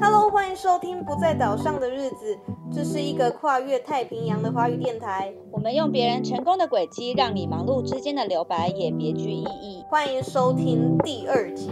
Hello，欢迎收听《不在岛上的日子》，这是一个跨越太平洋的华语电台。我们用别人成功的轨迹，让你忙碌之间的留白也别具意义。欢迎收听第二集。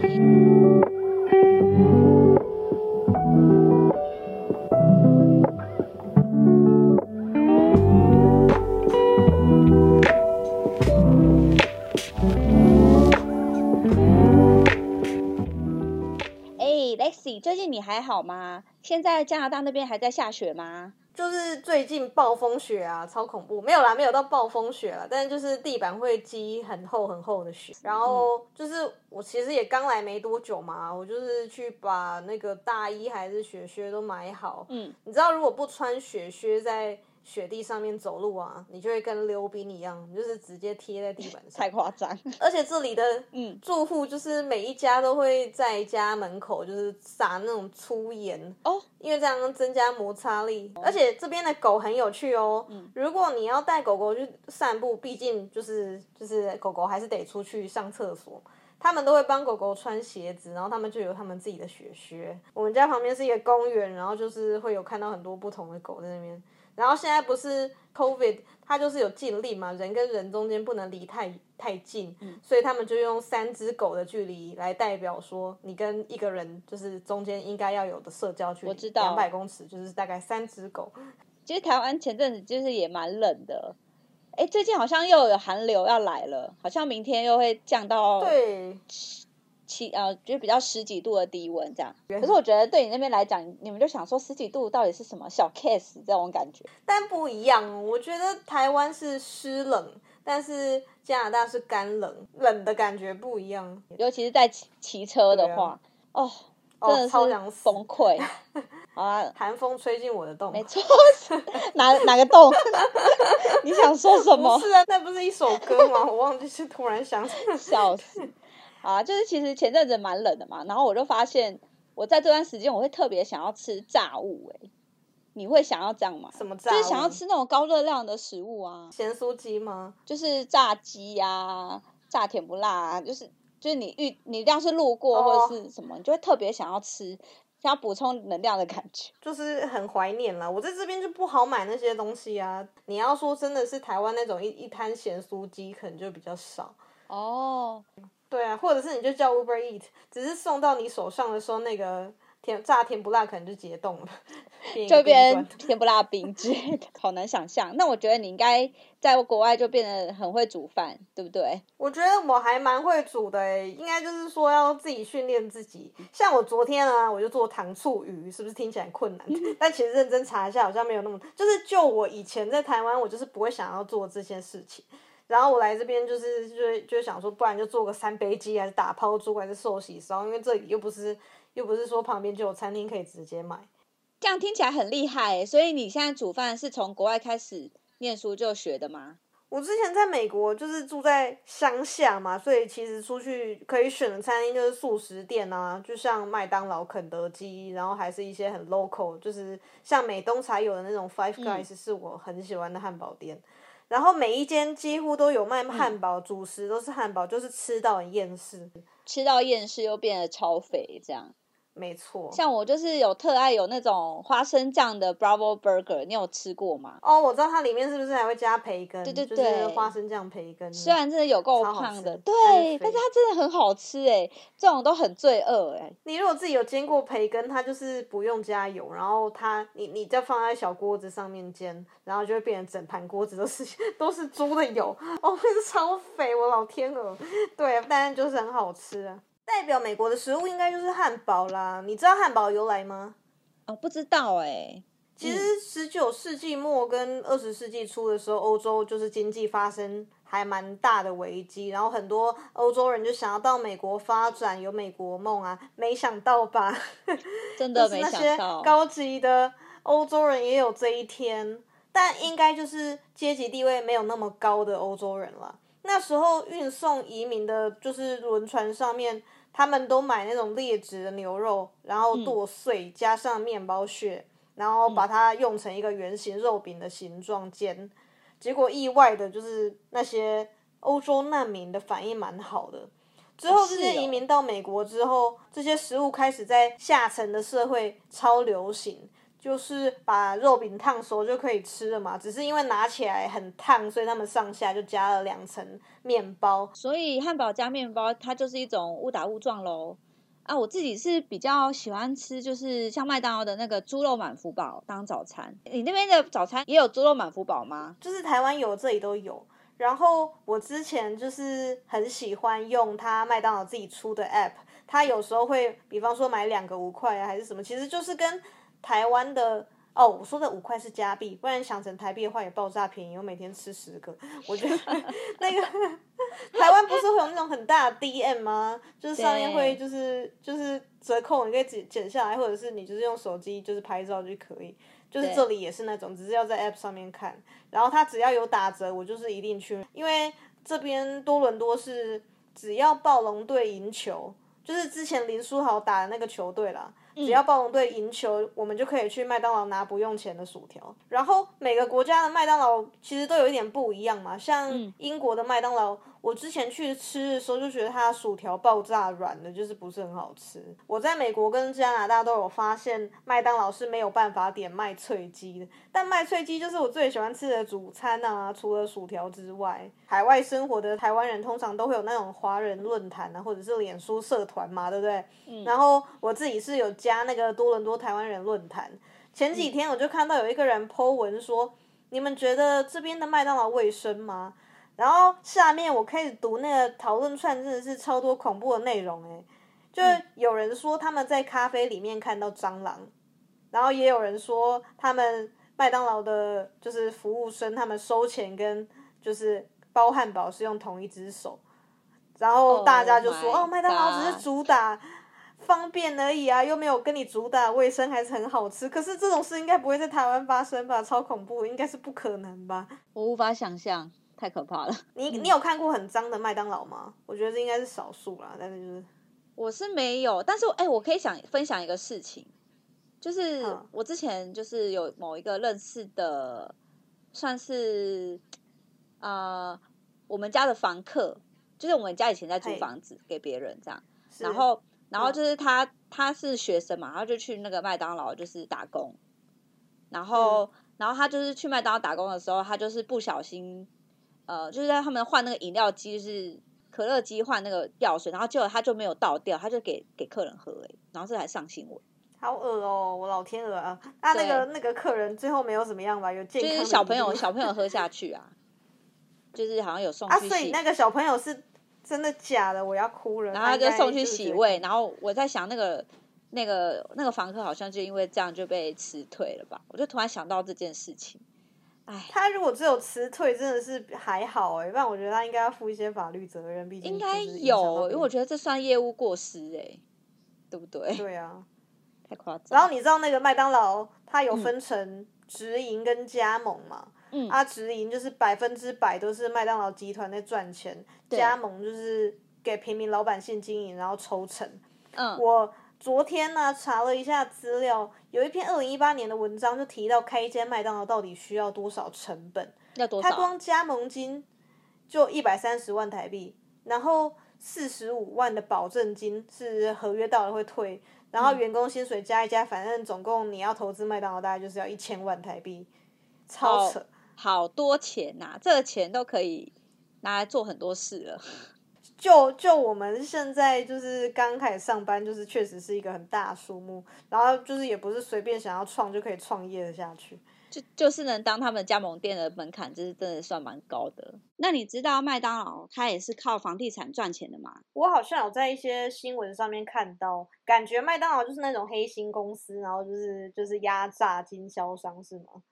最近你还好吗？现在加拿大那边还在下雪吗？就是最近暴风雪啊，超恐怖。没有啦，没有到暴风雪了，但是就是地板会积很厚很厚的雪。然后就是我其实也刚来没多久嘛，我就是去把那个大衣还是雪靴都买好。嗯，你知道如果不穿雪靴在雪地上面走路啊，你就会跟溜冰一样，你就是直接贴在地板上。太夸张。而且这里的嗯住户就是每一家都会在家门口就是撒那种粗盐哦，因为这样增加摩擦力。而且这边的狗很有趣哦，嗯如果你要带狗狗去散步，毕竟就是就是狗狗还是得出去上厕所。他们都会帮狗狗穿鞋子，然后他们就有他们自己的雪靴。我们家旁边是一个公园，然后就是会有看到很多不同的狗在那边。然后现在不是 COVID，它就是有禁令嘛，人跟人中间不能离太太近，所以他们就用三只狗的距离来代表说，你跟一个人就是中间应该要有的社交距离，我知道两百公尺，就是大概三只狗。其实台湾前阵子就是也蛮冷的。哎，最近好像又有寒流要来了，好像明天又会降到对，七呃，就是比较十几度的低温这样。可是我觉得对你那边来讲，你们就想说十几度到底是什么小 case 这种感觉？但不一样哦。我觉得台湾是湿冷，但是加拿大是干冷，冷的感觉不一样。尤其是在骑骑车的话，哦，真的哦，超想崩溃。好啊，寒风吹进我的洞，没错，哪哪个洞？你想说什么不？是啊，那不是一首歌吗？我忘记是突然想起来。笑死！好啊，就是其实前阵子蛮冷的嘛，然后我就发现我在这段时间我会特别想要吃炸物、欸，你会想要这样吗？什么炸？就是想要吃那种高热量的食物啊，咸酥鸡吗？就是炸鸡呀、炸甜不辣啊，就是就是你遇你要是路过哦或者是什么，你就会特别想要吃，想要补充能量的感觉。就是很怀念啦。我在这边就不好买那些东西啊。你要说真的是台湾那种一一摊咸酥鸡，可能就比较少。哦，对啊，或者是你就叫 Uber Eat，只是送到你手上的时候，那个甜炸甜不辣可能就解冻了，就变甜不辣冰之类的，好难想象。那我觉得你应该在国外就变得很会煮饭，对不对？我觉得我还蛮会煮的诶，应该就是说要自己训练自己。像我昨天啊，我就做糖醋鱼，是不是听起来困难？但其实认真查一下，好像没有那么，就是就我以前在台湾，我就是不会想要做这件事情。然后我来这边就是就就想说，不然就做个三杯鸡，还是打抛猪，还是寿喜烧，因为这里又不是又不是说旁边就有餐厅可以直接买。这样听起来很厉害耶，所以你现在煮饭是从国外开始念书就学的吗？我之前在美国就是住在乡下嘛，所以其实出去可以选的餐厅就是素食店啊，就像麦当劳、肯德基，然后还是一些很 local，就是像美东才有的那种 Five Guys，、是我很喜欢的汉堡店。然后每一间几乎都有卖汉堡，主食都是汉堡，就是吃到很厌世。吃到厌世又变得超肥，这样。没错。像我就是有特爱有那种花生酱的 Bravo Burger，你有吃过吗？哦，我知道它里面是不是还会加培根？对对就是对花生酱培根。虽然真的有够胖的，对，但是它真的很好吃哎，这种都很罪恶哎。你如果自己有煎过培根，它就是不用加油，然后它你你再放在小锅子上面煎，然后就会变成整盘锅子都是 都是猪的油，哦，那 个超肥，我老天鹅。对，但是就是很好吃啊。代表美国的食物应该就是汉堡啦。你知道汉堡由来吗？哦，不知道哎，其实十九世纪末跟二十世纪初的时候，欧洲就是经济发生还蛮大的危机，然后很多欧洲人就想要到美国发展，有美国梦啊，没想到吧？真的没想到。高级的欧洲人也有这一天，但应该就是阶级地位没有那么高的欧洲人了。那时候运送移民的，就是轮船上面，他们都买那种劣质的牛肉，然后剁碎，加上面包屑，然后把它用成一个圆形肉饼的形状煎。结果意外的就是那些欧洲难民的反应蛮好的，之后这些移民到美国之后，这些食物开始在下层的社会超流行，就是把肉饼烫熟就可以吃了嘛。只是因为拿起来很烫，所以他们上下就加了两层面包。所以汉堡加面包，它就是一种误打误撞喽。啊，我自己是比较喜欢吃，就是像麦当劳的那个猪肉满福堡当早餐。你那边的早餐也有猪肉满福堡吗？就是台湾有，这里都有。然后我之前就是很喜欢用它麦当劳自己出的 app，它有时候会，比方说买两个五块啊，还是什么，其实就是跟台湾的哦，我说的五块是加币，不然想成台币的话也爆炸便宜。我每天吃十个，我觉得 那个 台湾不是会有那种很大的 DM 吗？就是上面会就是就是折扣，你可以剪剪下来，或者是你就是用手机就是拍照就可以。就是这里也是那种，只是要在 App 上面看，然后它只要有打折，我就是一定去，因为这边多伦多是只要暴龙队赢球，就是之前林书豪打的那个球队啦，只要暴龙队赢球，我们就可以去麦当劳拿不用钱的薯条。然后每个国家的麦当劳其实都有一点不一样嘛，像英国的麦当劳，我之前去吃的时候就觉得它的薯条爆炸软的，就是不是很好吃。我在美国跟加拿大都有发现，麦当劳是没有办法点麦脆鸡的，但麦脆鸡就是我最喜欢吃的主餐啊，除了薯条之外，海外生活的台湾人通常都会有那种华人论坛啊，或者是脸书社团嘛，对不对？然后我自己是有加那个多伦多台湾人论坛，前几天我就看到有一个人 po 文说，你们觉得这边的麦当劳卫生吗？然后下面我开始读那个讨论串，真的是超多恐怖的内容哎，就是有人说他们在咖啡里面看到蟑螂，然后也有人说他们麦当劳的就是服务生，他们收钱跟就是包汉堡是用同一只手，然后大家就说 Oh 哦，麦当劳只是主打方便而已啊，又没有跟你主打卫生，还是很好吃。可是这种事应该不会在台湾发生吧？超恐怖，应该是不可能吧？我无法想象，太可怕了。你你有看过很脏的麦当劳吗？我觉得这应该是少数啦，但是就是我是没有，但是哎、我可以想分享一个事情，就是嗯。我之前就是有某一个认识的，算是呃我们家的房客，就是我们家以前在租房子给别人这样，然后然后嗯。就是他他是学生嘛，然后就去那个麦当劳就是打工，然后、嗯。然后他就是去麦当劳打工的时候，他就是不小心，呃，就是在他们换那个饮料机，就是可乐机换那个药水，然后结果他就没有倒掉，他就给给客人喝、欸，然后这才上新闻，好恶哦、我老天鹅啊！那，那个那个客人最后没有怎么样吧？有健就康就是小朋友 小朋友喝下去啊，就是好像有送啊，去洗，所以那个小朋友是真的假的？我要哭了。然后他就送去洗胃，然后我在想那个。那个那个房客好像就因为这样就被辞退了吧？我就突然想到这件事情，哎，他如果只有辞退，真的是还好哎、不然我觉得他应该要负一些法律责任，毕竟应该有，因为我觉得这算业务过失哎、对不对？对啊。太夸张。然后你知道那个麦当劳，它有分成直营跟加盟嘛？嗯啊，直营就是百分之百都是麦当劳集团在赚钱，加盟就是给平民老百姓经营，然后抽成。嗯，我昨天呢、查了一下资料，有一篇二零一八年的文章就提到开一间麦当劳到底需要多少成本。要多少？他光加盟金就一百三十万台币，然后四十五万的保证金是合约到了会退，然嗯后员工薪水加一加，反正总共你要投资麦当劳大概就是要一千万台币，超扯。好多钱呐、这个钱都可以拿来做很多事了。就就我们现在就是刚开始上班，就是确实是一个很大的数目，然后就是也不是随便想要创就可以创业的下去。就就是能当他们加盟店的门槛，就是真的算蛮高的。那你知道麦当劳它也是靠房地产赚钱的吗？我好像有在一些新闻上面看到，感觉麦当劳就是那种黑心公司，然后就是就是压榨经销商是吗？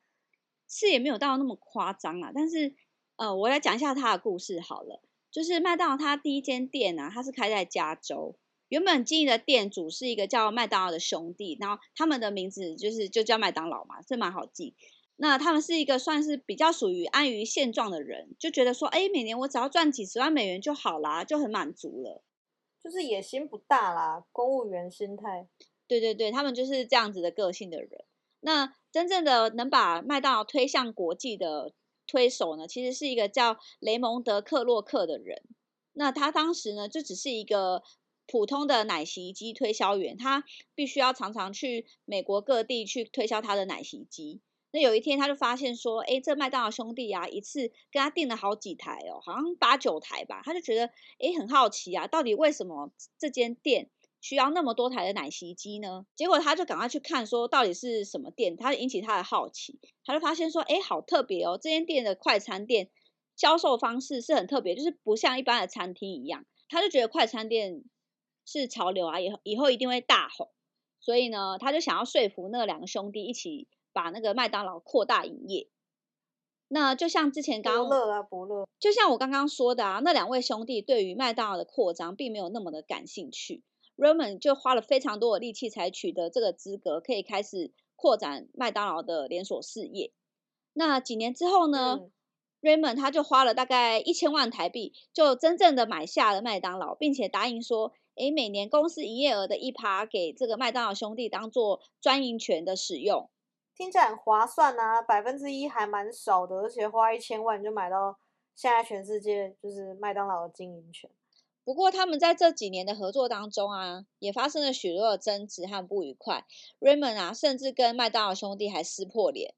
是也没有到那么夸张啊，但是呃，我来讲一下它的故事好了。就是麦当劳它第一间店啊，它是开在加州，原本经营的店主是一个叫麦当劳的兄弟，然后他们的名字就是就叫麦当劳嘛，这蛮好记。那他们是一个算是比较属于安于现状的人，就觉得说，哎，每年我只要赚几十万美元就好啦，就很满足了。就是野心不大啦，公务员心态。对对对，他们就是这样子的个性的人。那真正的能把麦当劳推向国际的推手呢，其实是一个叫雷蒙德·克洛克的人。那他当时呢，就只是一个普通的奶昔机推销员，他必须要常常去美国各地去推销他的奶昔机。那有一天，他就发现说，哎，这麦当劳兄弟啊，一次跟他订了好几台哦，好像八九台吧。他就觉得，哎，很好奇啊，到底为什么这间店需要那么多台的奶昔机呢？结果他就赶快去看，说到底是什么店，他引起他的好奇，他就发现说，哎，好特别哦，这间店的快餐店销售方式是很特别，就是不像一般的餐厅一样。他就觉得快餐店是潮流啊，以后以后一定会大红，所以呢，他就想要说服那两个兄弟一起。把那个麦当劳扩大营业，那就像之前刚刚乐啊伯乐，就像我刚刚说的啊，那两位兄弟对于麦当劳的扩张并没有那么的感兴趣，Raymond 就花了非常多的力气才取得这个资格，可以开始扩展麦当劳的连锁事业。那几年之后呢，Raymond 他就花了大概一千万台币，就真正的买下了麦当劳，并且答应说，诶，每年公司营业额的一趴给这个麦当劳兄弟当做专营权的使用。听起来很划算啊，百分之一还蛮少的，而且花一千万就买到现在全世界就是麦当劳的经营权。不过他们在这几年的合作当中啊，也发生了许多的争执和不愉快。Raymond 啊，甚至跟麦当劳兄弟还撕破脸。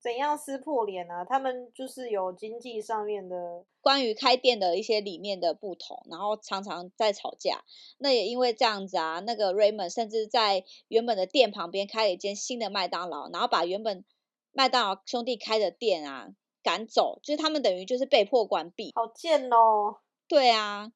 怎样撕破脸呢？他们就是有经济上面的关于开店的一些理念的不同，然后常常在吵架。那也因为这样子啊，那个 Raymond 甚至在原本的店旁边开了一间新的麦当劳，然后把原本麦当劳兄弟开的店啊赶走，就是他们等于就是被迫关闭。好贱哦！对啊，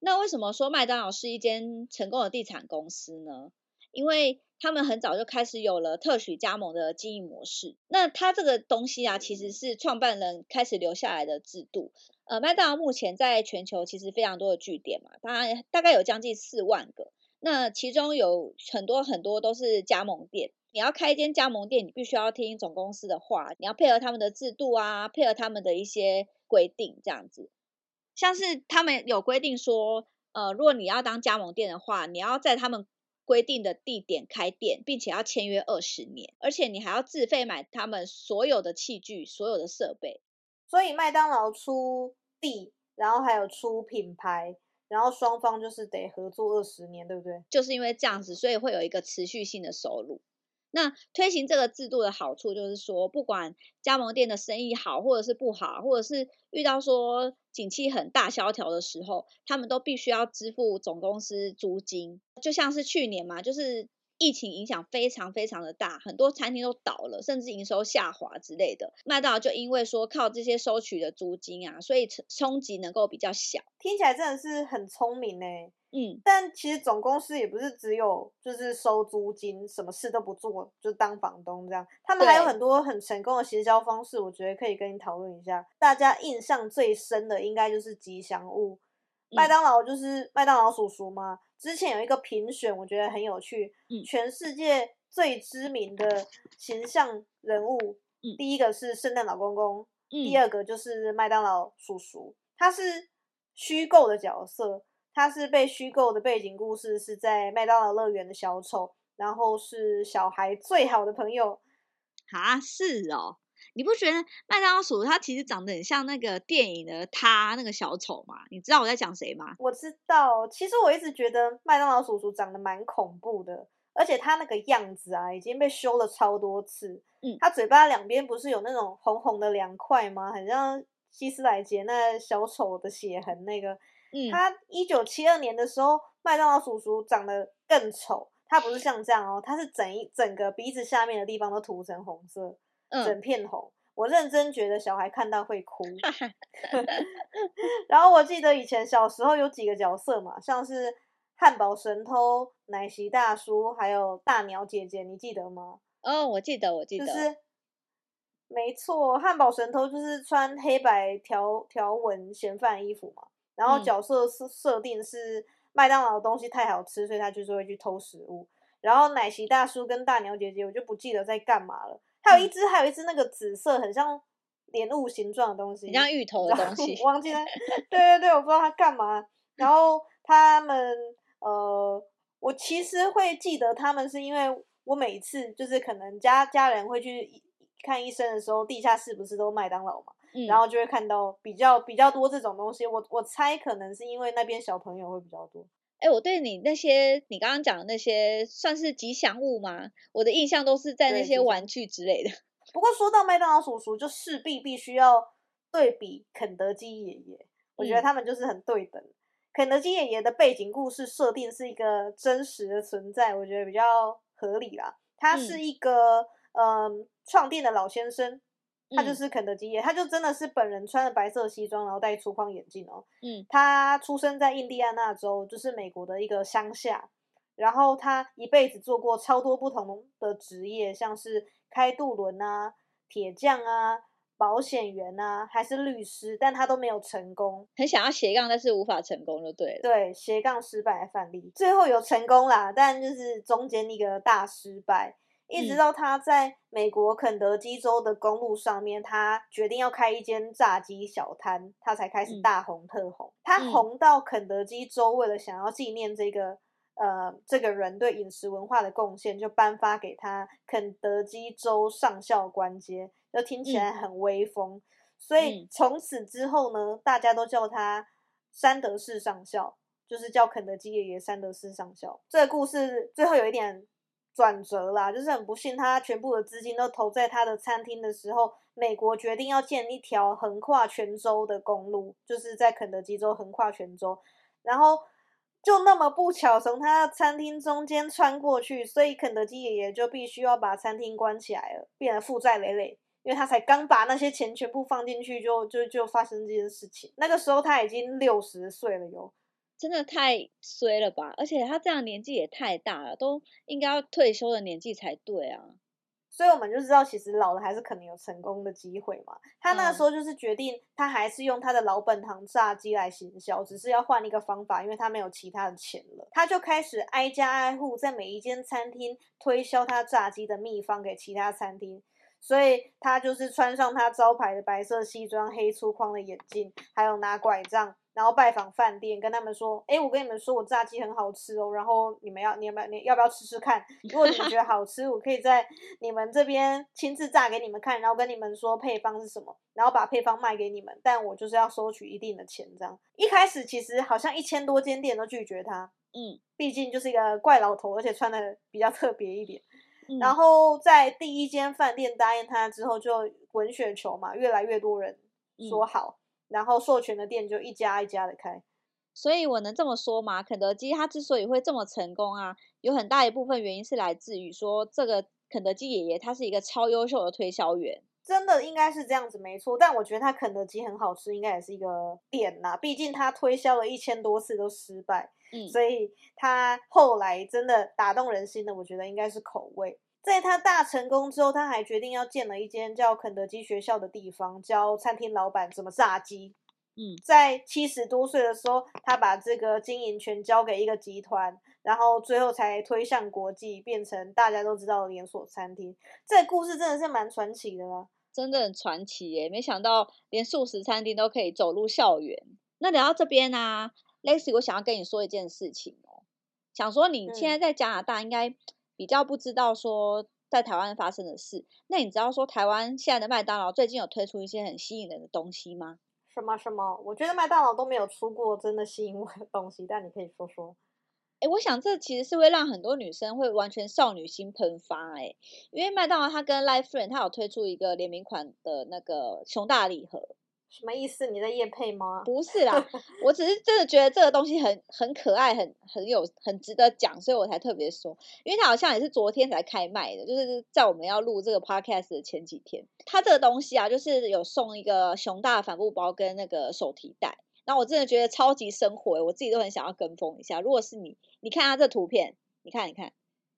那为什么说麦当劳是一间成功的地产公司呢？因为他们很早就开始有了特许加盟的经营模式。那它这个东西啊，其实是创办人开始留下来的制度。呃，麦当劳目前在全球其实非常多的据点嘛，当然大概有将近四万个。那其中有很多很多都是加盟店。你要开一间加盟店，你必须要听总公司的话，你要配合他们的制度啊，配合他们的一些规定这样子。像是他们有规定说，呃，如果你要当加盟店的话，你要在他们规定的地点开店，并且要签约二十年，而且你还要自费买他们所有的器具、所有的设备。所以麦当劳出地，然后还有出品牌，然后双方就是得合作二十年，对不对？就是因为这样子，所以会有一个持续性的收入。那推行这个制度的好处就是说，不管加盟店的生意好或者是不好，或者是遇到说景气很大萧条的时候，他们都必须要支付总公司租金。就像是去年嘛，就是疫情影响非常非常的大，很多餐厅都倒了，甚至营收下滑之类的。麦当劳就因为说靠这些收取的租金啊，所以冲击能够比较小。听起来真的是很聪明呢。嗯，但其实总公司也不是只有就是收租金，什么事都不做，就当房东这样。他们还有很多很成功的行销方式，我觉得可以跟你讨论一下。大家印象最深的应该就是吉祥物，麦当劳就是麦当劳叔叔嘛？之前有一个评选，我觉得很有趣，全世界最知名的形象人物，第一个是圣诞老公公，第二个就是麦当劳叔叔，他是虚构的角色。他是被虚构的背景故事是在麦当劳乐园的小丑，然后是小孩最好的朋友啊，是哦，你不觉得麦当劳叔叔他其实长得很像那个电影的他那个小丑吗？你知道我在讲谁吗？我知道，其实我一直觉得麦当劳叔叔长得蛮恐怖的，而且他那个样子啊，已经被修了超多次。嗯，他嘴巴两边不是有那种红红的两块吗？很像希斯莱杰那小丑的血痕那个。他一九七二年的时候，麦当劳叔叔长得更丑。他不是像这样哦，他是整一整个鼻子下面的地方都涂成红色，整片红。我认真觉得小孩看到会哭。然后我记得以前小时候有几个角色嘛，像是汉堡神偷、奶昔大叔，还有大鸟姐姐，你记得吗？哦，我记得，我记得。就是，没错，汉堡神偷就是穿黑白条条纹嫌犯衣服嘛。然后角色设设定是麦当劳的东西太好吃，所以他就是会去偷食物。然后奶昔大叔跟大鸟姐姐，我就不记得在干嘛了。还有一只，还有一只那个紫色很像莲雾形状的东西，很像芋头的东西，忘记了。对对对，我不知道它干嘛。然后他们呃，我其实会记得他们，是因为我每次就是可能家家人会去看医生的时候，地下室不是都麦当劳嘛？嗯然后就会看到比较比较多这种东西。我我猜可能是因为那边小朋友会比较多。哎，我对你那些你刚刚讲的那些算是吉祥物吗？我的印象都是在那些玩具之类的。不过说到麦当劳叔叔，就势必必须要对比肯德基爷爷，我觉得嗯他们就是很对等。肯德基爷爷的背景故事设定是一个真实的存在，我觉得比较合理啦。他是嗯一个嗯创店的老先生，他就嗯是肯德基爷，他就真的是本人穿着白色西装，然后戴粗框眼镜哦。嗯他出生在印第安纳州，就是美国的一个乡下。然后他一辈子做过超多不同的职业，像是开渡轮啊、铁匠啊、保险员啊，还是律师，但他都没有成功。很想要斜杠，但是无法成功就对了。对，斜杠失败的范例，最后有成功啦，但就是中间一个大失败。一直嗯到他在美国肯德基州的公路上面，他决定要开一间炸鸡小摊，他才开始嗯大红特红。他嗯红到肯德基州为了想要纪念这个呃这个人对饮食文化的贡献，就颁发给他肯德基州上校官阶，就听起来很威风。所以嗯从此之后呢，大家都叫他山德士上校，就是叫肯德基爷爷山德士上校。这个故事最后有一点转折啦，就是很不幸，他全部的资金都投在他的餐厅的时候，美国决定要建一条横跨全州的公路，就是在肯德基州横跨全州，然后。就那么不巧从他的餐厅中间穿过去，所以肯德基爷爷就必须要把餐厅关起来了，变得负债累累。因为他才刚把那些钱全部放进去就，就就发生这件事情。那个时候他已经六十岁了哟，真的太衰了吧！而且他这样年纪也太大了，都应该要退休的年纪才对啊。所以我们就知道，其实老了还是可能有成功的机会嘛。他那个嗯时候就是决定，他还是用他的老本行炸鸡来行销，只是要换一个方法，因为他没有其他的钱了。他就开始挨家挨户，在每一间餐厅推销他炸鸡的秘方给其他餐厅。所以他就是穿上他招牌的白色西装、黑粗框的眼镜，还有拿拐杖，然后拜访饭店，跟他们说：“哎，我跟你们说，我炸鸡很好吃哦，然后你们要，你们你要不要吃吃看？如果你们觉得好吃，我可以在你们这边亲自炸给你们看，然后跟你们说配方是什么，然后把配方卖给你们，但我就是要收取一定的钱。这样一开始其实好像一千多间店都拒绝他，嗯，毕竟就是一个怪老头，而且穿的比较特别一点。嗯然后在第一间饭店答应他之后，就滚雪球嘛，越来越多人说嗯好，然后授权的店就一家一家的开。所以我能这么说吗？肯德基它之所以会这么成功啊，有很大一部分原因是来自于说这个肯德基爷爷他是一个超优秀的推销员。真的应该是这样子，没错。但我觉得他肯德基很好吃，应该也是一个点呐。毕竟他推销了一千多次都失败，嗯所以他后来真的打动人心的，我觉得应该是口味。在他大成功之后，他还决定要建了一间叫肯德基学校的地方，教餐厅老板怎么炸鸡。嗯在七十多岁的时候，他把这个经营权交给一个集团，然后最后才推向国际，变成大家都知道的连锁餐厅。这个故事真的是蛮传奇的啦。真的很传奇耶！没想到连素食餐厅都可以走入校园。那聊到这边呢、l e x i 我想要跟你说一件事情哦，想说你现在在加拿大应该比较不知道说在台湾发生的事。那你知道说台湾现在的麦当劳最近有推出一些很吸引人的东西吗？什么什么？我觉得麦当劳都没有出过真的吸引我的东西，但你可以说说。哎，我想这其实是会让很多女生会完全少女心喷发哎，因为麦当劳它跟 Life Friend 它有推出一个联名款的那个熊大礼盒，什么意思？你在夜配吗？不是啦，我只是真的觉得这个东西很很可爱，很很有很值得讲，所以我才特别说，因为它好像也是昨天才开卖的，就是在我们要录这个 podcast 的前几天，它这个东西啊，就是有送一个熊大帆布包跟那个手提袋，然后我真的觉得超级生活欸，我自己都很想要跟风一下。如果是你，你看它这图片，你看你看，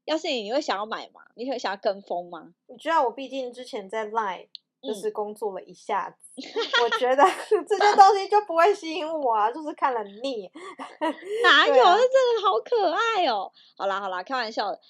要是你，你会想要买吗？你会想要跟风吗？你知道我毕竟之前在 Line 就嗯是工作了一下子，我觉得 这些东西就不会吸引我啊，就是看了腻。哪有？对啊这真的好可爱哦！好啦好啦，开玩笑的，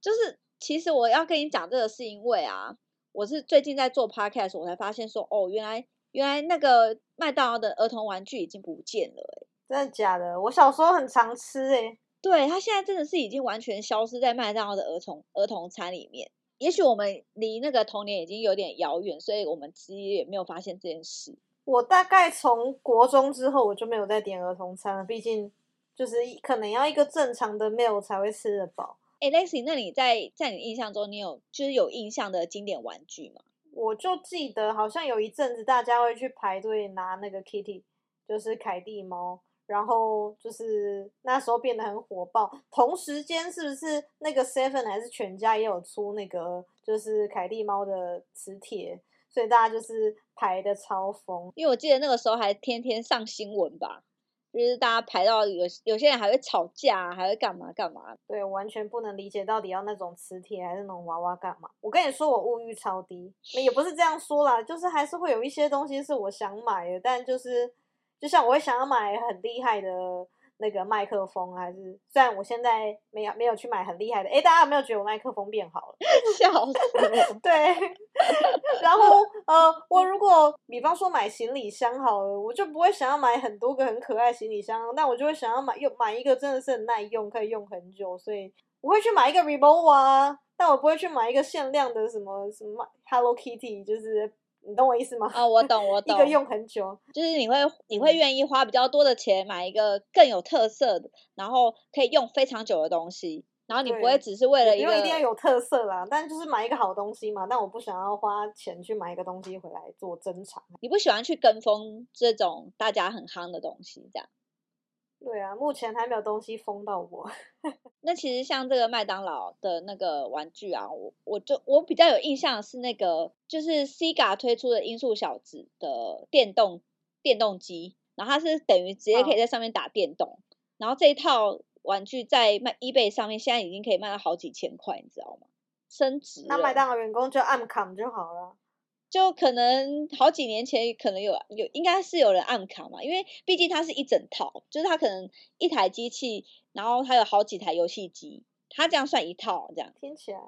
就是其实我要跟你讲这个，是因为啊，我是最近在做 podcast，我才发现说，哦，原来原来那个麦当劳的儿童玩具已经不见了欸真的假的？我小时候很常吃欸诶、对，它现在真的是已经完全消失在麦当劳的儿童儿童餐里面。也许我们离那个童年已经有点遥远，所以我们其实也没有发现这件事。我大概从国中之后，我就没有再点儿童餐了，毕竟就是可能要一个正常的 meal 才会吃得饱。哎，Lexi，那你在在你印象中，你有就是有印象的经典玩具吗？我就记得好像有一阵子大家会去排队拿那个 Kitty，就是凯蒂猫，然后就是那时候变得很火爆。同时间是不是那个 Seven 还是全家也有出那个就是凯蒂猫的磁铁，所以大家就是排的超疯。因为我记得那个时候还天天上新闻吧。就是大家排到有有些人还会吵架，还会干嘛干嘛？对，完全不能理解到底要那种磁铁还是那种娃娃干嘛？我跟你说，我物欲超低，也不是这样说啦，就是还是会有一些东西是我想买的，但就是就像我会想要买很厉害的。那个麦克风还是，虽然我现在没有没有去买很厉害的，哎，大家有没有觉得我麦克风变好了？笑死！对，然后呃，我如果比方说买行李箱好了，我就不会想要买很多个很可爱行李箱，但我就会想要买用买一个真的是很耐用，可以用很久，所以我会去买一个 Revolve 啊，但我不会去买一个限量的什么什么 Hello Kitty，就是。你懂我意思吗？啊，我懂，我懂。一个用很久，就是你会你会愿意花比较多的钱买一个更有特色的，然后可以用非常久的东西，然后你不会只是为了一个，一定要有特色啦。但就是买一个好东西嘛，但我不想要花钱去买一个东西回来做珍藏。你不喜欢去跟风这种大家很夯的东西，这样。对啊，目前还没有东西封到我。那其实像这个麦当劳的那个玩具啊，我我就我比较有印象是那个，就是 Sega 推出的音速小子的电动电动机，然后它是等于直接可以在上面打电动，然后这一套玩具在卖 eBay 上面现在已经可以卖到好几千块，你知道吗？升值。那麦当劳员工就按卡就好了。就可能好几年前可能有有应该是有人按卡嘛，因为毕竟它是一整套，就是它可能一台机器，然后它有好几台游戏机，它这样算一套这样。听起来，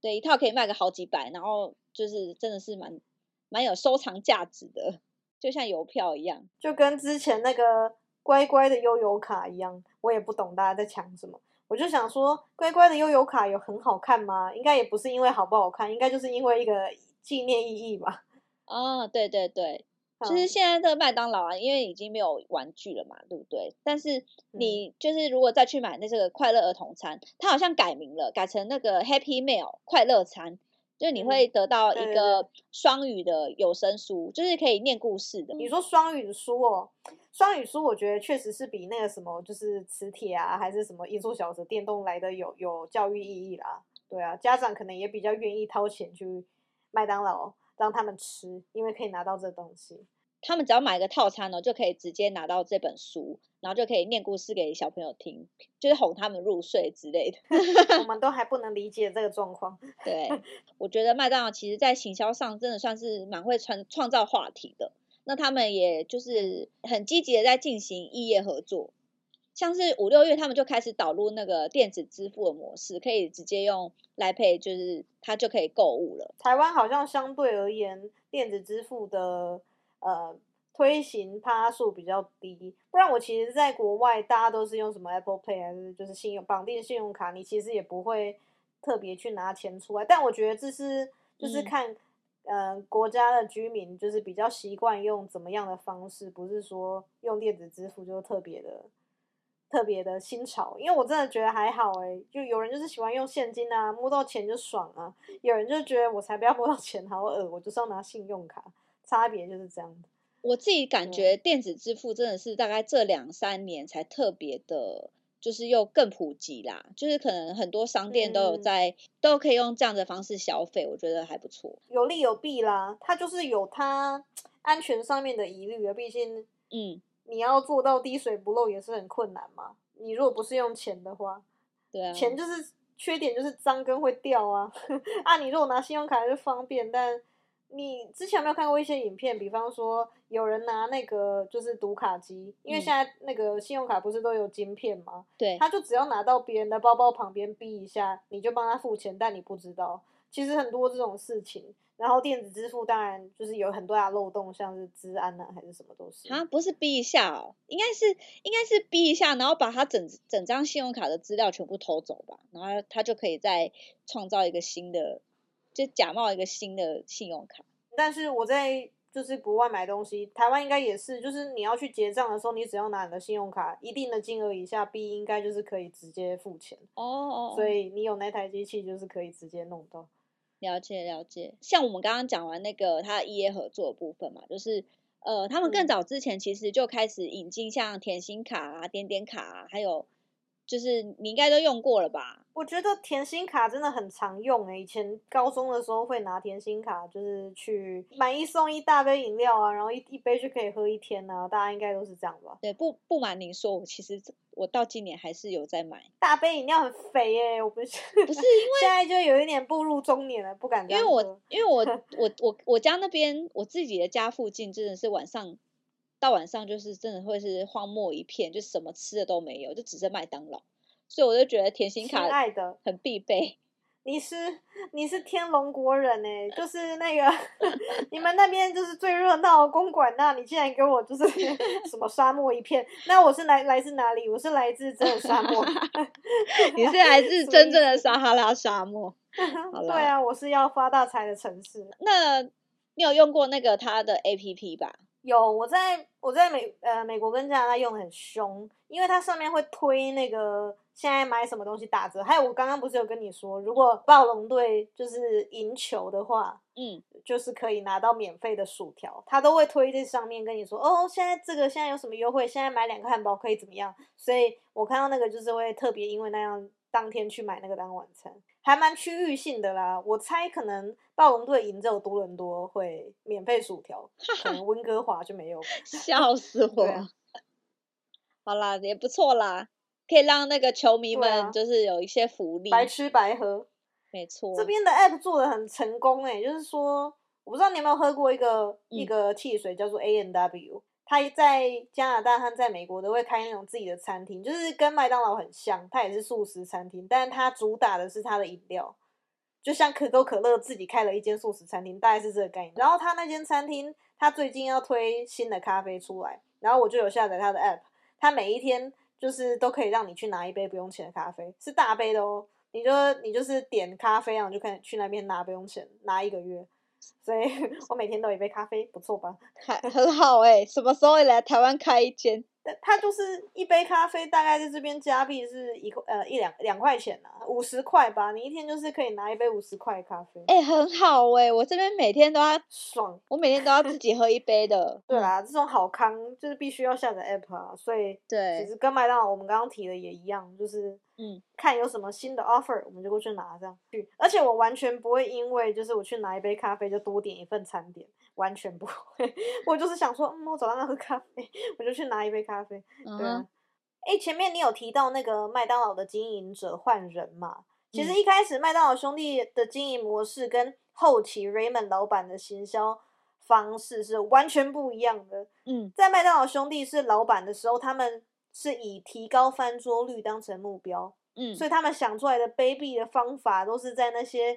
对，一套可以卖个好几百，然后就是真的是蛮蛮有收藏价值的，就像邮票一样，就跟之前那个乖乖的悠游卡一样，我也不懂大家在抢什么，我就想说乖乖的悠游卡有很好看吗？应该也不是因为好不好看，应该就是因为一个。纪念意义吧。哦，对对对，其实现在这个麦当劳啊，因为已经没有玩具了嘛，对不对？但是你就是如果再去买那这个快乐儿童餐，它好像改名了，改成那个 Happy Meal 快乐餐，就你会得到一个双语的有声书，就是可以念故事的。你说双语书哦，双语书我觉得确实是比那个什么就是磁铁啊，还是什么音速小子电动来的有有教育意义啦。对啊，家长可能也比较愿意掏钱去。麦当劳让他们吃，因为可以拿到这东西。他们只要买个套餐呢，就可以直接拿到这本书，然后就可以念故事给小朋友听，就是哄他们入睡之类的。我们都还不能理解这个状况。对，我觉得麦当劳其实在行销上真的算是蛮会创创造话题的。那他们也就是很积极的在进行异业合作。像是五六月，他们就开始导入那个电子支付的模式，可以直接用来 Pay，就是它就可以购物了。台湾好像相对而言，电子支付的呃推行趴数比较低。不然我其实在国外，大家都是用什么 Apple Pay 还是就是信用绑定信用卡，你其实也不会特别去拿钱出来。但我觉得这是就是看呃国家的居民就是比较习惯用怎么样的方式，不是说用电子支付就特别的。特别的新潮，因为我真的觉得还好哎，就有人就是喜欢用现金啊，摸到钱就爽啊；有人就觉得我才不要摸到钱，好恶，我就是要拿信用卡，差别就是这样。我自己感觉电子支付真的是大概这两三年才特别的，就是又更普及啦，就是可能很多商店都有在，都可以用这样的方式消费，我觉得还不错。有利有弊啦，它就是有它 安全上面的疑虑啊，毕竟嗯。你要做到滴水不漏也是很困难嘛。你如果不是用钱的话，对啊，钱就是缺点就是脏跟会掉啊。啊，你如果拿信用卡就方便，但你之前有没有看过一些影片？比方说有人拿那个就是读卡机，因为现在那个信用卡不是都有晶片吗？对，他就只要拿到别人的包包旁边逼一下，你就帮他付钱，但你不知道，其实很多这种事情。然后电子支付当然就是有很多大漏洞，像是治安啊还是什么都是啊，不是逼一下哦，应该是应该是逼一下，然后把他整整张信用卡的资料全部偷走吧，然后他就可以再创造一个新的就假冒一个新的信用卡。但是我在就是国外买东西，台湾应该也是，就是你要去结账的时候，你只要拿你的信用卡一定的金额以下，B 应该就是可以直接付钱。哦，所以你有那台机器，就是可以直接弄到。了解了解，像我们刚刚讲完那个它 EA 合作的部分嘛，就是呃，他们更早之前其实就开始引进像甜心卡啊、点点卡啊，还有就是你应该都用过了吧？我觉得甜心卡真的很常用诶，以前高中的时候会拿甜心卡，就是去买一送一大杯饮料啊，然后一一杯就可以喝一天啊，大家应该都是这样吧？对，不不瞒您说，我其实我到今年还是有在买大杯饮料，很肥耶，我不是不是因为 现在就有一点步入中年了，不敢因为我因为我我我我家那边我自己的家附近真的是晚上到晚上就是真的会是荒漠一片，就什么吃的都没有，就只剩麦当劳。所以我就觉得甜心卡爱的很必备。你是你是天龙国人哎，就是那个 你们那边就是最热闹的公馆那，你竟然给我就是 什么沙漠一片？那我是来来自哪里？我是来自真的沙漠。你是来自真正的撒哈拉沙漠。对啊，我是要发大财的城市。那你有用过那个它的 A P P 吧？有，我在我在美呃美国跟加拿大用的很凶，因为它上面会推那个现在买什么东西打折，还有我刚刚不是有跟你说，如果暴龙队就是赢球的话，嗯，就是可以拿到免费的薯条，它都会推在上面跟你说，哦，现在这个现在有什么优惠，现在买两个汉堡可以怎么样，所以我看到那个就是会特别因为那样当天去买那个当晚餐。还蛮区域性的啦，我猜可能暴龙队赢只有多伦多会免费薯条，可能温哥华就没有。笑死我！好啦，也不错啦，可以让那个球迷们就是有一些福利，白吃白喝。没错，这边的 app 做的很成功诶，就是说，我不知道你有没有喝过一个一个汽水叫做 A N W。他在加拿大和在美国都会开那种自己的餐厅，就是跟麦当劳很像，它也是素食餐厅，但是它主打的是它的饮料，就像可口可乐自己开了一间素食餐厅，大概是这个概念。然后他那间餐厅，他最近要推新的咖啡出来，然后我就有下载他的 app，他每一天就是都可以让你去拿一杯不用钱的咖啡，是大杯的哦，你就你就是点咖啡啊，就可以去那边拿不用钱，拿一个月。所以 我每天都一杯咖啡，不错吧？还很好哎，什么时候来台湾开一间？它就是一杯咖啡，大概在这边加币是一块呃一两两块钱呐，五十块吧。你一天就是可以拿一杯五十块咖啡。哎，很好哎，我这边每天都要爽，我每天都要自己喝一杯的。对啦，这种好康就是必须要下载 app 啊。所以对，其实跟麦当劳我们刚刚提的也一样，就是。嗯，看有什么新的 offer，我们就过去拿这样去。而且我完全不会因为就是我去拿一杯咖啡就多点一份餐点，完全不会。我就是想说，嗯，我早上要喝咖啡，我就去拿一杯咖啡。对啊。哎，前面你有提到那个麦当劳的经营者换人嘛？其实一开始麦当劳兄弟的经营模式跟后期 Raymond 老板的行销方式是完全不一样的。嗯，在麦当劳兄弟是老板的时候，他们。是以提高翻桌率当成目标，嗯，所以他们想出来的卑鄙的方法，都是在那些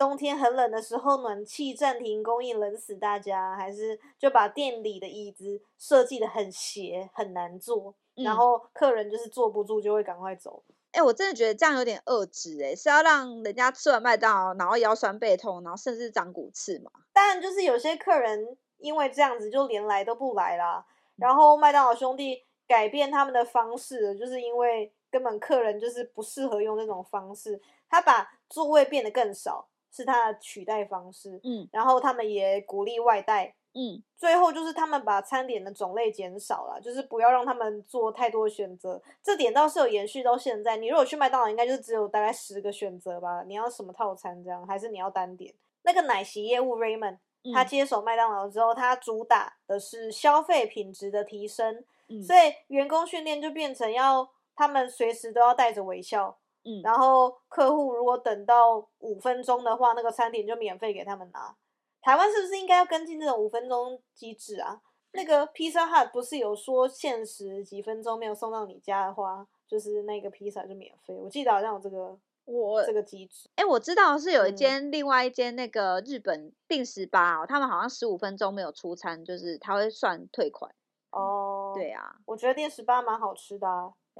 冬天很冷的时候，暖气暂停供应，冷死大家，还是就把店里的椅子设计的很斜，很难坐，然后客人就是坐不住，就会赶快走。哎，我真的觉得这样有点恶质，哎，是要让人家吃完麦当劳，然后腰酸背痛，然后甚至长骨刺嘛？当然，就是有些客人因为这样子，就连来都不来啦。然后麦当劳兄弟。改变他们的方式，就是因为根本客人就是不适合用这种方式，他把座位变得更少，是他的取代方式。嗯，然后他们也鼓励外带。嗯，最后就是他们把餐点的种类减少了，就是不要让他们做太多选择。这点倒是有延续到现在。你如果去麦当劳，应该就只有大概十个选择吧？你要什么套餐这样，还是你要单点？那个奶昔业务 Raymond，他接手麦当劳之后，他主打的是消费品质的提升。所以员工训练就变成要他们随时都要带着微笑，嗯，然后客户如果等到五分钟的话，那个餐点就免费给他们拿。台湾是不是应该要跟进这种五分钟机制啊？那个披萨 hut 不是有说限时几分钟没有送到你家的话，就是那个披萨就免费。我记得好像有这个我这个机制。哎，我知道是有一间另外一间那个日本定时吧，哦，他们好像十五分钟没有出餐，就是他会算退款。哦，对啊，我觉得定十八蛮好吃的，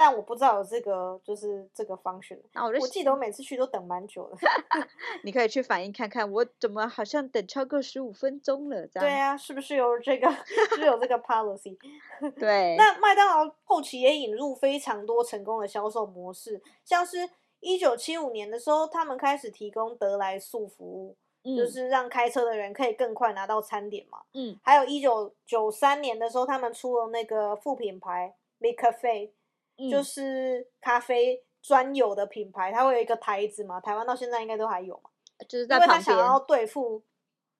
但我不知道有这个就是这个 function。那我就我记得我每次去都等蛮久的。你可以去反映看看，我怎么好像等超过十五分钟了？这样对啊，是不是有这个，是不是有这个 policy？对，那麦当劳后期也引入非常多成功的销售模式，像是一九七五年的时候，他们开始提供得来速服务，就嗯是让开车的人可以更快拿到餐点嘛。嗯还有一九九三年的时候，他们出了那个副品牌 Big Cafe，嗯就是咖啡专有的品牌，它会有一个台子嘛，台湾到现在应该都还有嘛，就是因为他想要对付，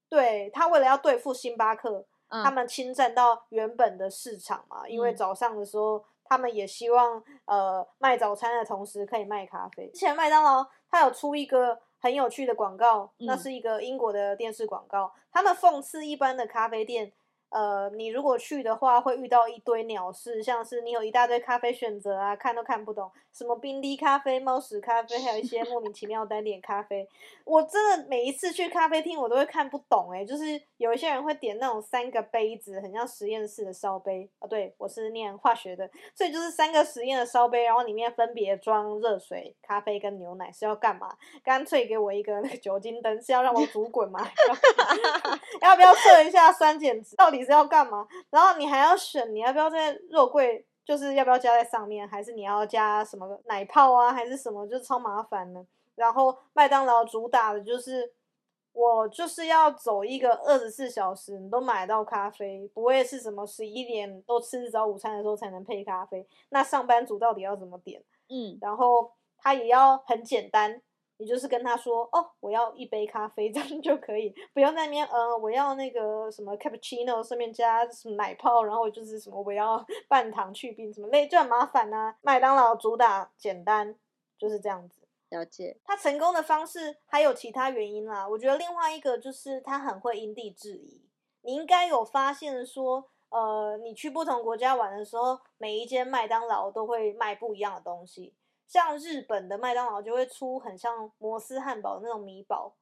对他为了要对付星巴克，嗯他们侵占到原本的市场嘛，因为嗯早上的时候，他们也希望呃卖早餐的同时可以卖咖啡。之前麦当劳它有出一个很有趣的广告，那嗯是一个英国的电视广告，他们讽刺一般的咖啡店。呃，你如果去的话，会遇到一堆鸟事，像是你有一大堆咖啡选择啊，看都看不懂，什么冰滴咖啡、猫屎咖啡，还有一些莫名其妙单点咖啡。我真的每一次去咖啡厅，我都会看不懂哎、就是有一些人会点那种三个杯子，很像实验室的烧杯啊。对我是念化学的，所以就是三个实验的烧杯，然后里面分别装热水、咖啡跟牛奶，是要干嘛？干脆给我一个那个酒精灯，是要让我煮滚吗？要不要测一下酸碱值？到底是要干嘛？然后你还要选你要不要在肉桂，就是要不要加在上面，还是你要加什么奶泡啊，还是什么，就是超麻烦的。然后麦当劳主打的就是，我就是要走一个二十四小时你都买到咖啡，不会是什么十一点都吃早午餐的时候才能配咖啡。那上班族到底要怎么点？嗯然后它也要很简单，你就是跟他说哦，我要一杯咖啡，这样就可以，不要在那边呃，我要那个什么 cappuccino 顺便加什么奶泡，然后就是什么我要 半糖去冰什么类，就很麻烦呐、麦当劳主打简单，就是这样子。了解，他成功的方式还有其他原因啦。我觉得另外一个就是他很会因地制宜。你应该有发现说，呃，你去不同国家玩的时候，每一间麦当劳都会卖不一样的东西。像日本的麦当劳就会出很像摩斯汉堡的那种米堡，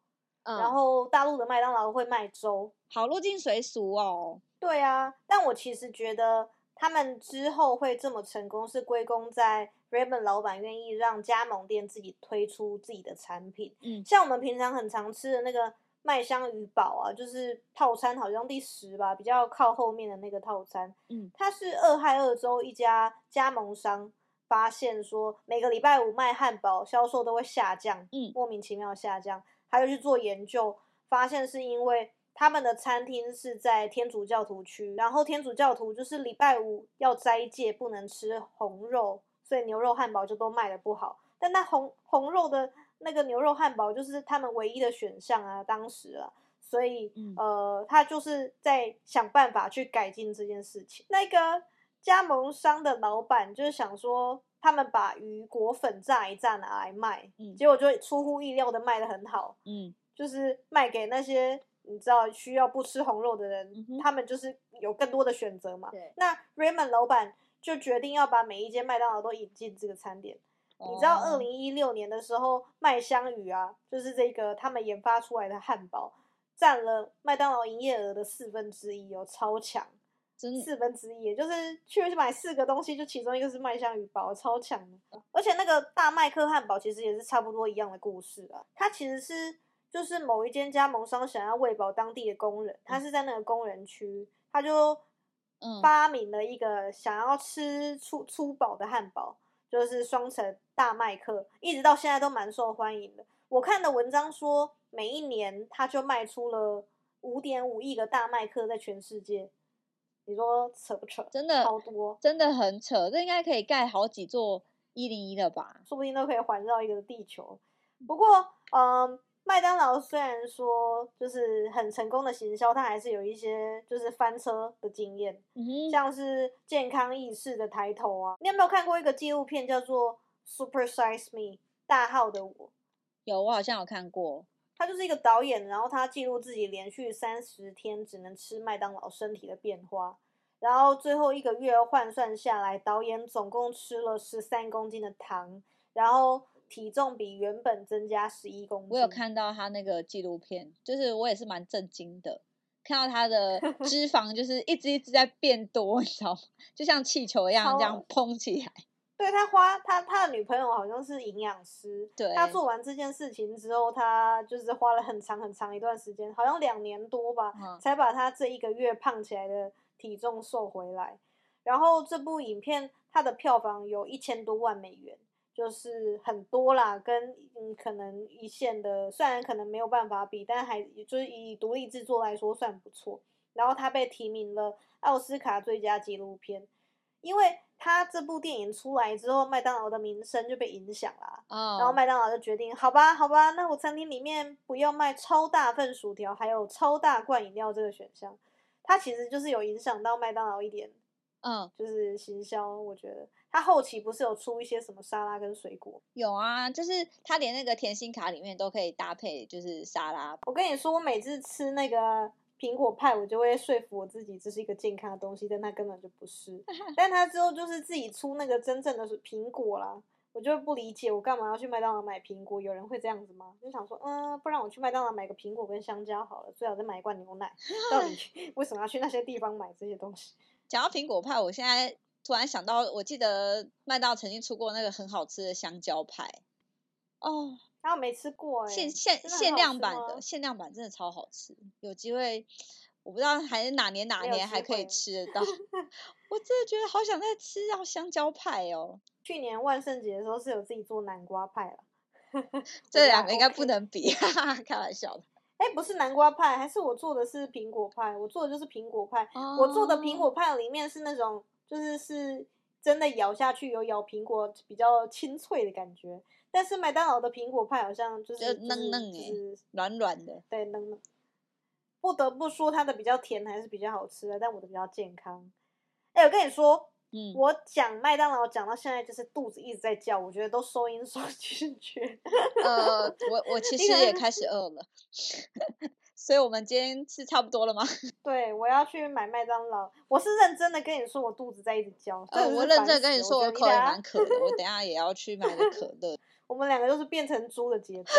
嗯，然后大陆的麦当劳会卖粥。好入境随俗哦，对啊，但我其实觉得他们之后会这么成功，是归功在 Raymond 老板愿意让加盟店自己推出自己的产品。嗯像我们平常很常吃的那个麦香鱼堡啊，就是套餐好像第十吧，比较靠后面的那个套餐。嗯，它是俄亥俄州一家加盟商发现说，每个礼拜五卖汉堡销售都会下降，嗯莫名其妙下降。他就去做研究，发现是因为他们的餐厅是在天主教徒区，然后天主教徒就是礼拜五要斋戒，不能吃红肉，所以牛肉汉堡就都卖的不好。但那红红肉的那个牛肉汉堡就是他们唯一的选项啊，当时啊，所以、嗯呃，他就是在想办法去改进这件事情。那个加盟商的老板就是想说，他们把鱼果粉炸一炸拿来卖，嗯结果就出乎意料的卖的很好，嗯就是卖给那些你知道需要不吃红肉的人，嗯他们就是有更多的选择嘛。对，那 Raymond 老板就决定要把每一间麦当劳都引进这个餐点。你知道，二哦零一六年的时候，麦香鱼啊，就是这个他们研发出来的汉堡，占了麦当劳营业额的四分之一哦，超强，真四分之一，也就是去买四个东西，就其中一个是麦香鱼堡，超强的。而且那个大麦克汉堡其实也是差不多一样的故事啊，它其实是就是某一间加盟商想要喂饱当地的工人，他是在那个工人区，他就嗯发明了一个想要吃粗粗饱的汉堡，就是双层大麦克，一直到现在都蛮受欢迎的。我看的文章说，每一年它就卖出了五点五亿个大麦克在全世界，你说扯不扯？真的超多，真的很扯，这应该可以盖好几座一零一的吧？说不定都可以环绕一个地球。不过，嗯，麦当劳虽然说就是很成功的行销，它还是有一些就是翻车的经验。嗯，像是健康意识的抬头啊。你有没有看过一个纪录片叫做《Super Size Me》大号的我？有我好像有看过，他就是一个导演，然后他记录自己连续三十天只能吃麦当劳身体的变化，然后最后一个月换算下来，导演总共吃了十三公斤的糖，然后体重比原本增加十一公斤。我有看到他那个纪录片，就是我也是蛮震惊的，看到他的 脂肪就是一直一直在变多，你知道吗？就像气球一样这样超膨起来。对他花他他的女朋友好像是营养师，对他做完这件事情之后，他就是花了很长很长一段时间，好像两年多吧，嗯才把他这一个月胖起来的体重瘦回来。然后这部影片它的票房有一千多万美元，就是很多啦，跟嗯可能一线的虽然可能没有办法比，但还就是以独立制作来说算不错。然后他被提名了奥斯卡最佳纪录片，因为他这部电影出来之后，麦当劳的名声就被影响啦。嗯，然后麦当劳就决定，好吧，好吧，那我餐厅里面不要卖超大份薯条，还有超大罐饮料这个选项。它其实就是有影响到麦当劳一点，嗯，就是行销。我觉得它后期不是有出一些什么沙拉跟水果。有啊，就是他连那个甜心卡里面都可以搭配，就是沙拉。我跟你说，我每次吃那个苹果派，我就会说服我自己这是一个健康的东西，但它根本就不是。但它之后就是自己出那个真正的是苹果啦，我就不理解我干嘛要去麦当劳买苹果？有人会这样子吗？就想说，嗯，不然我去麦当劳买个苹果跟香蕉好了，最好再买一罐牛奶。到底 为什么要去那些地方买这些东西？讲到苹果派，我现在突然想到，我记得麦当劳曾经出过那个很好吃的香蕉派，哦，没吃过哎、限限限量版的，限量版真的超好吃，有机会，我不知道还是哪年哪年还可以吃得到，我真的觉得好想再吃到香蕉派哦，去年万圣节的时候是有自己做南瓜派了，这两个应该不能比，哈哈，开玩笑的。哎、不是南瓜派，还是我做的是苹果派？我做的就是苹果派。我做的苹哦果派里面是那种，就是是真的咬下去有咬苹果比较清脆的感觉，但是麦当劳的苹果派好像就是嫩嫩欸就是软软的，对嫩嫩。不得不说它的比较甜还是比较好吃的，但我的比较健康。哎、我跟你说，嗯，我讲麦当劳讲到现在就是肚子一直在叫，我觉得都收音 收进去。呃，我我其实也开始饿了，所以我们今天是差不多了吗？对，我要去买麦当劳。我是认真的跟你说，我肚子在一直叫。呃，我认真跟你说，我口也蛮渴的，我等下也要去买个可 乐。我们两个就是变成猪的节奏。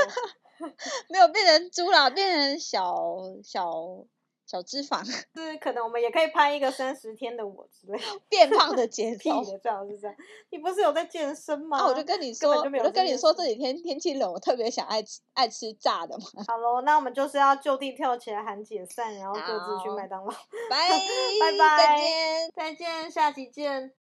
没有变成猪啦，变成小小小脂肪，就是可能我们也可以拍一个三十天的我之类的。变胖的节屁奏。的，最好是这样。你不是有在健身吗？啊，我就跟你说，就我就跟你说这几天天气冷，我特别想爱吃爱吃炸的嘛。好喽，那我们就是要就地跳起来喊解散，然后各自去麦当劳。拜拜拜再见。再见，下期见。